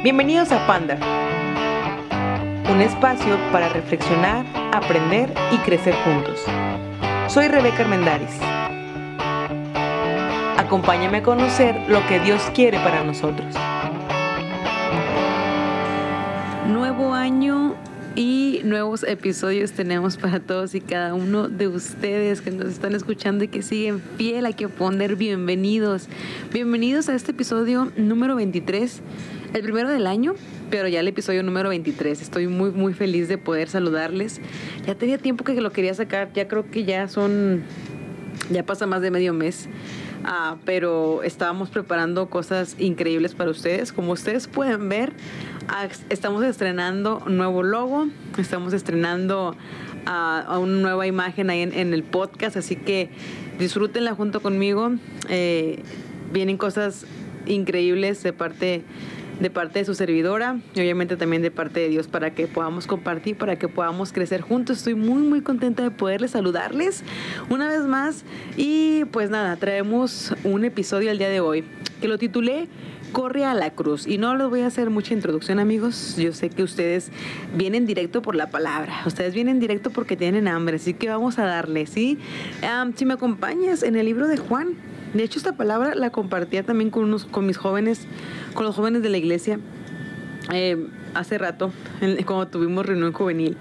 Bienvenidos a Panda, un espacio para reflexionar, aprender y crecer juntos. Soy Rebeca Armendaris. Acompáñame a conocer lo que Dios quiere para nosotros. Nuevo año y nuevos episodios tenemos para todos y cada uno de ustedes que nos están escuchando y que siguen fiel a que poner bienvenidos. Bienvenidos a este episodio número 23 el primero del año, pero ya el episodio número 23. Estoy muy, muy feliz de poder saludarles. Ya tenía tiempo que lo quería sacar, ya creo que ya son, ya pasa más de medio mes. Ah, pero estábamos preparando cosas increíbles para ustedes. Como ustedes pueden ver, ah, estamos estrenando un nuevo logo, estamos estrenando uh, una nueva imagen ahí en, el podcast, así que disfrútenla junto conmigo. Eh, vienen cosas increíbles de parte de parte de su servidora y obviamente también de parte de Dios para que podamos compartir, para que podamos crecer juntos. Estoy muy muy contenta de poderles saludarles una vez más y pues nada, traemos un episodio al día de hoy que lo titulé corre a la cruz. Y no les voy a hacer mucha introducción, amigos. Yo sé que ustedes vienen directo por la palabra. Ustedes vienen directo porque tienen hambre. Así que vamos a darle, ¿sí? si me acompañas en el libro de Juan. De hecho, esta palabra la compartía también con, unos, con mis jóvenes con los jóvenes de la iglesia eh, hace rato, cuando tuvimos reunión juvenil.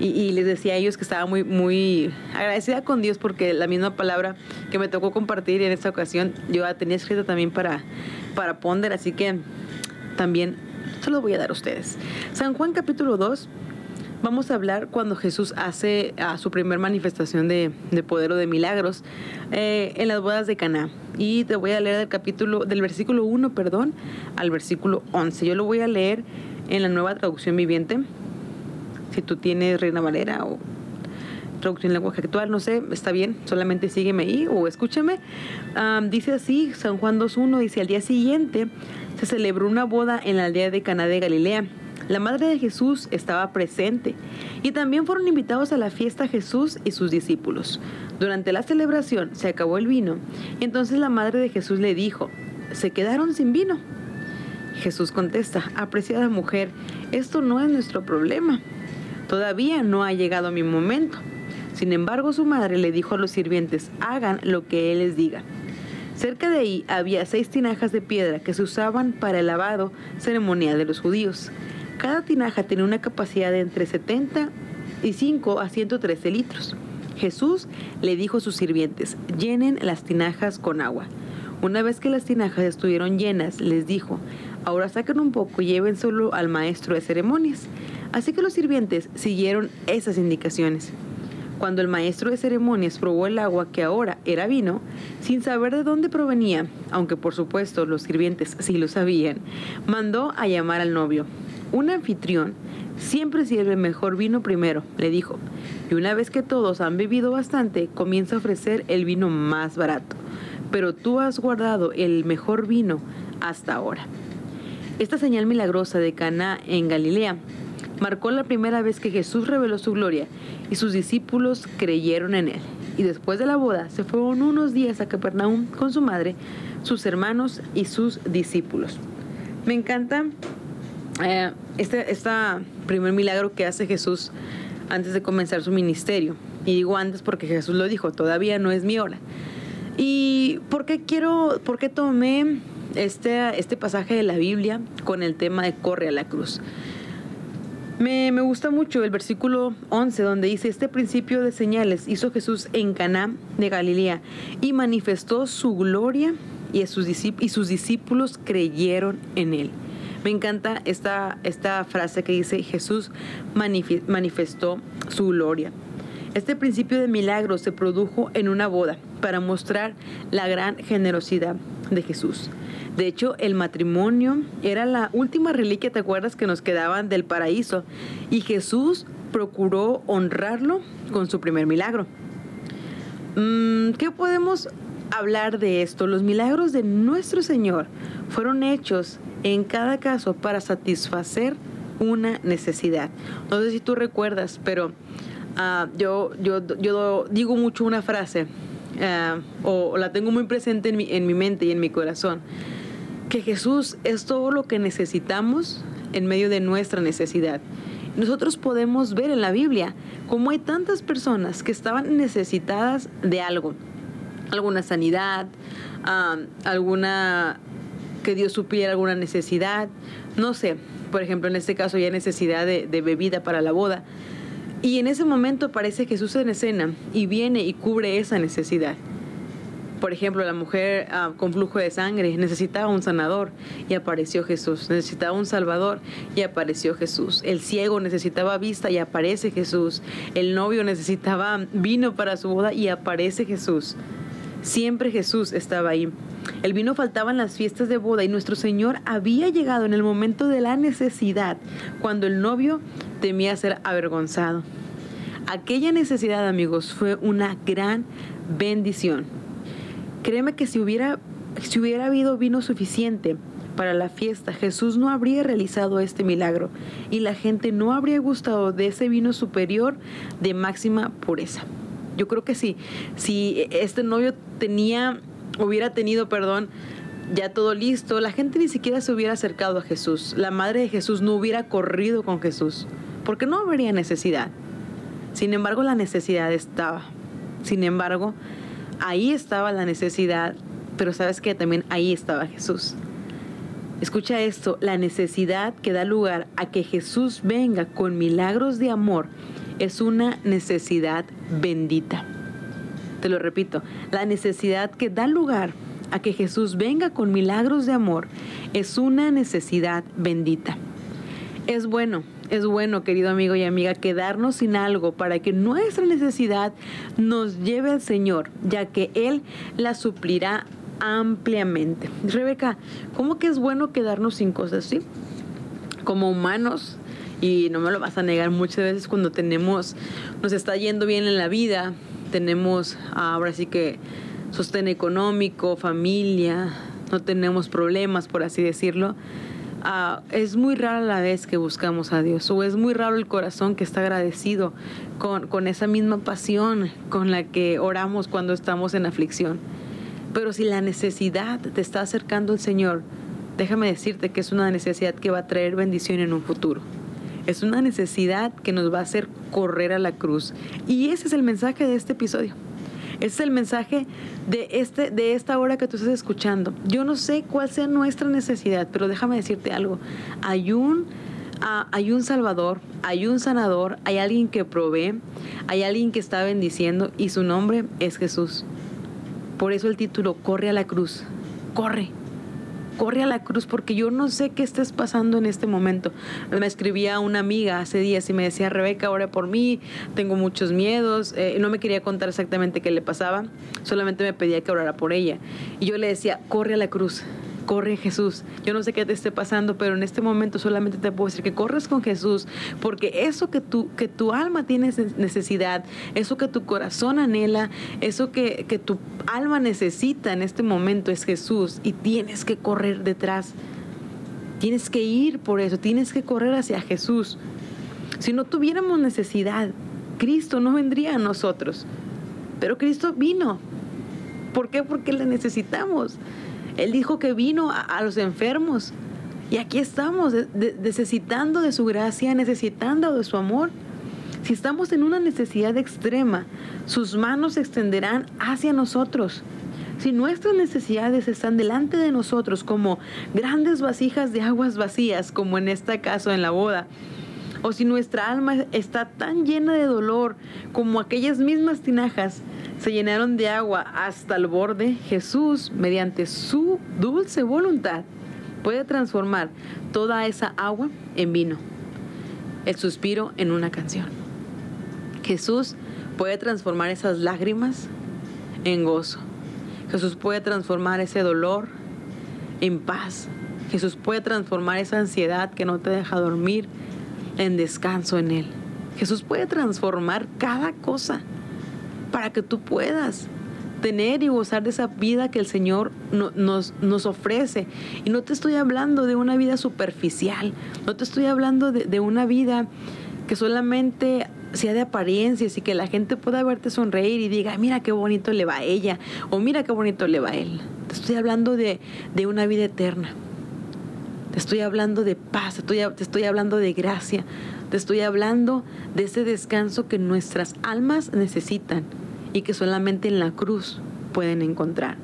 Y, les decía a ellos que estaba muy, muy agradecida con Dios porque la misma palabra que me tocó compartir en esta ocasión, yo la tenía escrita también para, para Ponder, así que también se lo voy a dar a ustedes. San Juan capítulo 2, vamos a hablar cuando Jesús hace a su primer manifestación de, poder o de milagros eh, en las bodas de Caná. Y te voy a leer del capítulo, del versículo 1, perdón, al versículo 11. Yo lo voy a leer en la nueva traducción viviente. Si tú tienes Reina Valera o traducción en lenguaje actual, no sé, está bien, solamente sígueme ahí o escúchame. dice así, San Juan 2.1, dice, al día siguiente se celebró una boda en la aldea de Caná de Galilea la madre de Jesús estaba presente y también fueron invitados a la fiesta Jesús y sus discípulos. Durante la celebración se acabó el vino entonces la madre de Jesús le dijo, se quedaron sin vino. Jesús contesta, apreciada mujer, esto no es nuestro problema. Todavía no ha llegado mi momento. Sin embargo, su madre le dijo a los sirvientes, hagan lo que él les diga. Cerca de ahí había seis tinajas de piedra que se usaban para el lavado ceremonial de los judíos. Cada tinaja tenía una capacidad de entre 75 a 113 litros. Jesús le dijo a sus sirvientes, llenen las tinajas con agua. Una vez que las tinajas estuvieron llenas, les dijo, ahora saquen un poco y llévenselo al maestro de ceremonias. Así que los sirvientes siguieron esas indicaciones. Cuando el maestro de ceremonias probó el agua que ahora era vino, sin saber de dónde provenía, aunque por supuesto los sirvientes sí lo sabían, mandó a llamar al novio. Un anfitrión siempre sirve mejor vino primero, le dijo, y una vez que todos han bebido bastante, comienza a ofrecer el vino más barato. Pero tú has guardado el mejor vino hasta ahora. Esta señal milagrosa de Cana en Galilea marcó la primera vez que Jesús reveló su gloria y sus discípulos creyeron en él. Y después de la boda se fueron unos días a Capernaum con su madre, sus hermanos y sus discípulos. Me encanta eh, este, este primer milagro que hace Jesús antes de comenzar su ministerio. Y digo antes porque Jesús lo dijo, todavía no es mi hora. ¿Y por qué quiero, por qué tomé este, este pasaje de la Biblia con el tema de corre a la cruz? Me, gusta mucho el versículo 11 donde dice, este principio de señales hizo Jesús en Caná de Galilea y manifestó su gloria y, sus, y sus discípulos creyeron en él. Me encanta esta, esta frase que dice, Jesús manifestó su gloria. Este principio de milagro se produjo en una boda para mostrar la gran generosidad de Jesús. De hecho, el matrimonio era la última reliquia, ¿te acuerdas? Que nos quedaban del paraíso. Y Jesús procuró honrarlo con su primer milagro. Mm, ¿Qué podemos hablar de esto? Los milagros de nuestro Señor fueron hechos en cada caso para satisfacer una necesidad. No sé si tú recuerdas, pero ah, yo, yo, yo digo mucho una frase, ah, o, la tengo muy presente en mi, en mi mente y en mi corazón, que Jesús es todo lo que necesitamos en medio de nuestra necesidad. Nosotros podemos ver en la Biblia cómo hay tantas personas que estaban necesitadas de algo, alguna sanidad, alguna que Dios supiera alguna necesidad, no sé, por ejemplo en este caso ya necesidad de, de bebida para la boda. Y en ese momento aparece Jesús en escena y viene y cubre esa necesidad. Por ejemplo, la mujer ah, con flujo de sangre necesitaba un sanador y apareció Jesús. Necesitaba un salvador y apareció Jesús. El ciego necesitaba vista y aparece Jesús. El novio necesitaba vino para su boda y aparece Jesús. Siempre Jesús estaba ahí. El vino faltaba en las fiestas de boda y nuestro Señor había llegado en el momento de la necesidad, cuando el novio temía ser avergonzado. Aquella necesidad, amigos, fue una gran bendición. Créeme que si hubiera, si hubiera habido vino suficiente para la fiesta, Jesús no habría realizado este milagro y la gente no habría gustado de ese vino superior de máxima pureza. Yo creo que sí, si este novio tenía, hubiera tenido, perdón, ya todo listo, la gente ni siquiera se hubiera acercado a Jesús. La madre de Jesús no hubiera corrido con Jesús, porque no habría necesidad. Sin embargo, la necesidad estaba. Sin embargo, ahí estaba la necesidad, pero sabes que también ahí estaba Jesús. Escucha esto, la necesidad que da lugar a que Jesús venga con milagros de amor es una necesidad bendita. Te lo repito, la necesidad que da lugar a que Jesús venga con milagros de amor es una necesidad bendita. Es bueno es bueno, querido amigo y amiga, quedarnos sin algo para que nuestra necesidad nos lleve al Señor, ya que Él la suplirá ampliamente. Rebeca, ¿cómo que es bueno quedarnos sin cosas así? Como humanos, y no me lo vas a negar muchas veces cuando tenemos, nos está yendo bien en la vida, tenemos ahora sí que sostén económico, familia, no tenemos problemas, por así decirlo Ah, es muy rara la vez que buscamos a Dios o es muy raro el corazón que está agradecido con, con esa misma pasión con la que oramos cuando estamos en aflicción. Pero si la necesidad te está acercando al Señor, déjame decirte que es una necesidad que va a traer bendición en un futuro. Es una necesidad que nos va a hacer correr a la cruz. Y ese es el mensaje de este episodio. Es el mensaje de, este, de esta hora que tú estás escuchando. Yo no sé cuál sea nuestra necesidad, pero déjame decirte algo. Hay un, ah, hay un salvador, hay un sanador, hay alguien que provee, hay alguien que está bendiciendo y su nombre es Jesús. Por eso el título, corre a la cruz, corre corre a la cruz porque yo no sé qué estés pasando en este momento. Me escribía una amiga hace días y me decía, Rebeca, ora por mí, tengo muchos miedos. Eh, no me quería contar exactamente qué le pasaba, solamente me pedía que orara por ella. Y yo le decía, corre a la cruz corre Jesús. Yo no sé qué te esté pasando, pero en este momento solamente te puedo decir que corres con Jesús, porque eso que tu, que tu alma tiene necesidad, eso que tu corazón anhela, eso que, que tu alma necesita en este momento es Jesús y tienes que correr detrás. Tienes que ir por eso, tienes que correr hacia Jesús. Si no tuviéramos necesidad, Cristo no vendría a nosotros. Pero Cristo vino. ¿Por qué? Porque le necesitamos. Él dijo que vino a, los enfermos. Y aquí estamos, necesitando de su gracia, necesitando de su amor. Si estamos en una necesidad extrema, sus manos se extenderán hacia nosotros. Si nuestras necesidades están delante de nosotros como grandes vasijas de aguas vacías, como en este caso en la boda, o si nuestra alma está tan llena de dolor como aquellas mismas tinajas se llenaron de agua hasta el borde, Jesús, mediante su dulce voluntad, puede transformar toda esa agua en vino, el suspiro en una canción. Jesús puede transformar esas lágrimas en gozo. Jesús puede transformar ese dolor en paz. Jesús puede transformar esa ansiedad que no te deja dormir en descanso en Él. Jesús puede transformar cada cosa para que tú puedas tener y gozar de esa vida que el Señor nos, nos, ofrece. Y no te estoy hablando de una vida superficial, no te estoy hablando de, de una vida que solamente sea de apariencias y que la gente pueda verte sonreír y diga, mira qué bonito le va a ella o mira qué bonito le va a él. Te estoy hablando de, de una vida eterna Te estoy hablando de paz, te estoy, te estoy hablando de gracia, te estoy hablando de ese descanso que nuestras almas necesitan y que solamente en la cruz pueden encontrar.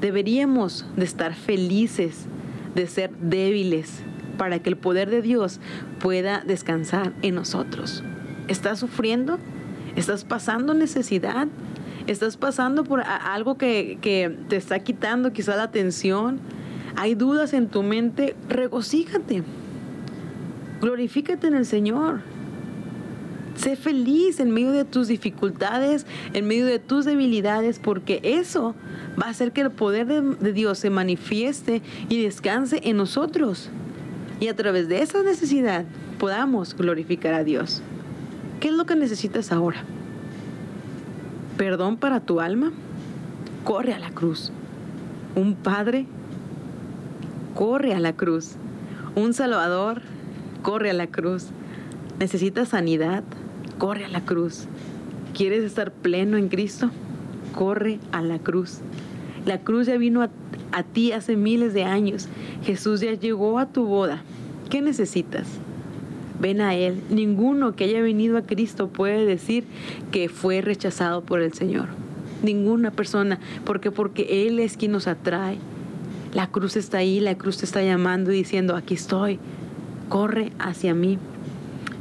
Deberíamos de estar felices de ser débiles para que el poder de Dios pueda descansar en nosotros. ¿Estás sufriendo? ¿Estás pasando necesidad? ¿Estás pasando por algo que, que te está quitando quizá la atención? ¿Hay dudas en tu mente? Regocíjate. Glorifícate en el Señor. Sé feliz en medio de tus dificultades, en medio de tus debilidades, porque eso va a hacer que el poder de, Dios se manifieste y descanse en nosotros. Y a través de esa necesidad podamos glorificar a Dios. ¿Qué es lo que necesitas ahora? ¿Perdón para tu alma? Corre a la cruz. ¿Un padre? Corre a la cruz. ¿Un salvador? Corre a la cruz. ¿Necesitas sanidad? Corre a la cruz. ¿Quieres estar pleno en Cristo? Corre a la cruz. La cruz ya vino a, ti hace miles de años. Jesús ya llegó a tu boda. ¿Qué necesitas? Ven a Él. Ninguno que haya venido a Cristo puede decir que fue rechazado por el Señor. Ninguna persona. ¿Por qué? Porque Él es quien nos atrae. La cruz está ahí, la cruz te está llamando y diciendo, aquí estoy. Corre hacia mí.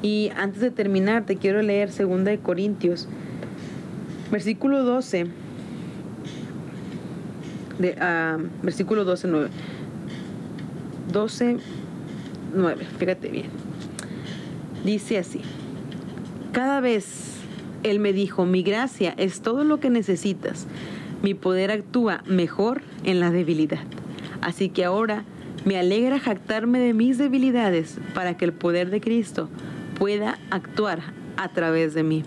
Y antes de terminar, te quiero leer 2 de Corintios, versículo 12. De, uh, versículo 12, 9. 12, 9. Fíjate bien. Dice así. Cada vez Él me dijo, mi gracia es todo lo que necesitas. Mi poder actúa mejor en la debilidad. Así que ahora me alegra jactarme de mis debilidades para que el poder de Cristo pueda actuar a través de mí.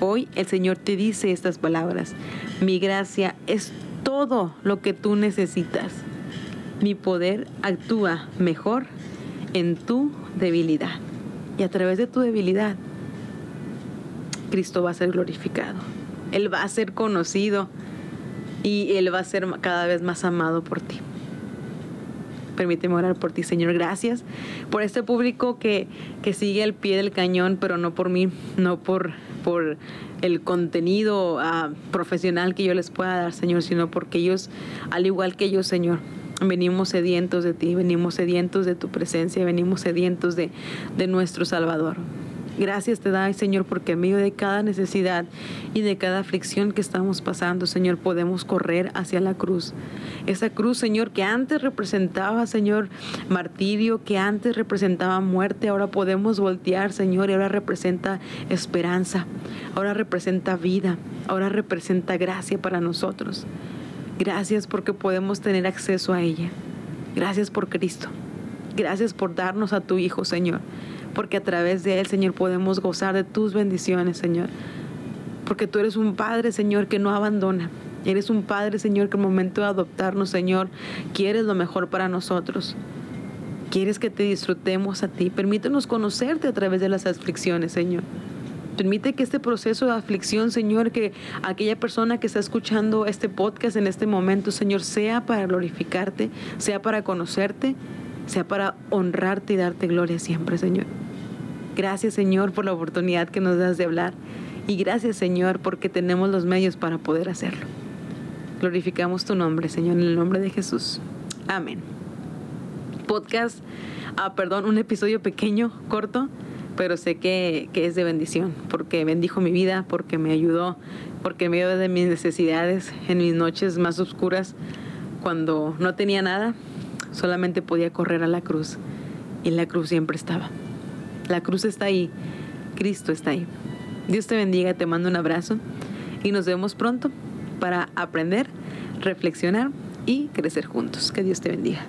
Hoy el Señor te dice estas palabras. Mi gracia es todo lo que tú necesitas. Mi poder actúa mejor en tu debilidad. Y a través de tu debilidad, Cristo va a ser glorificado. Él va a ser conocido y Él va a ser cada vez más amado por ti. Permíteme orar por ti, Señor. Gracias por este público que, que sigue al pie del cañón, pero no por mí, no por, por el contenido ah, profesional que yo les pueda dar, Señor, sino porque ellos, al igual que yo, Señor, venimos sedientos de ti, venimos sedientos de tu presencia, venimos sedientos de, de nuestro Salvador. Gracias te da, Señor, porque en medio de cada necesidad y de cada aflicción que estamos pasando, Señor, podemos correr hacia la cruz. Esa cruz, Señor, que antes representaba, Señor, martirio, que antes representaba muerte, ahora podemos voltear, Señor, y ahora representa esperanza, ahora representa vida, ahora representa gracia para nosotros. Gracias porque podemos tener acceso a ella. Gracias por Cristo. Gracias por darnos a tu Hijo, Señor porque a través de Él, Señor, podemos gozar de tus bendiciones, Señor. Porque tú eres un Padre, Señor, que no abandona. Eres un Padre, Señor, que al momento de adoptarnos, Señor, quieres lo mejor para nosotros. Quieres que te disfrutemos a ti. Permítenos conocerte a través de las aflicciones, Señor. Permite que este proceso de aflicción, Señor, que aquella persona que está escuchando este podcast en este momento, Señor, sea para glorificarte, sea para conocerte, sea para honrarte y darte gloria siempre, Señor. Gracias Señor por la oportunidad que nos das de hablar y gracias Señor porque tenemos los medios para poder hacerlo. Glorificamos tu nombre, Señor, en el nombre de Jesús. Amén. Podcast, ah, perdón, un episodio pequeño, corto, pero sé que, que, es de bendición, porque bendijo mi vida, porque me ayudó, porque en medio de mis necesidades, en mis noches más oscuras, cuando no tenía nada, solamente podía correr a la cruz, y la cruz siempre estaba. La cruz está ahí, Cristo está ahí. Dios te bendiga, te mando un abrazo y nos vemos pronto para aprender, reflexionar y crecer juntos. Que Dios te bendiga.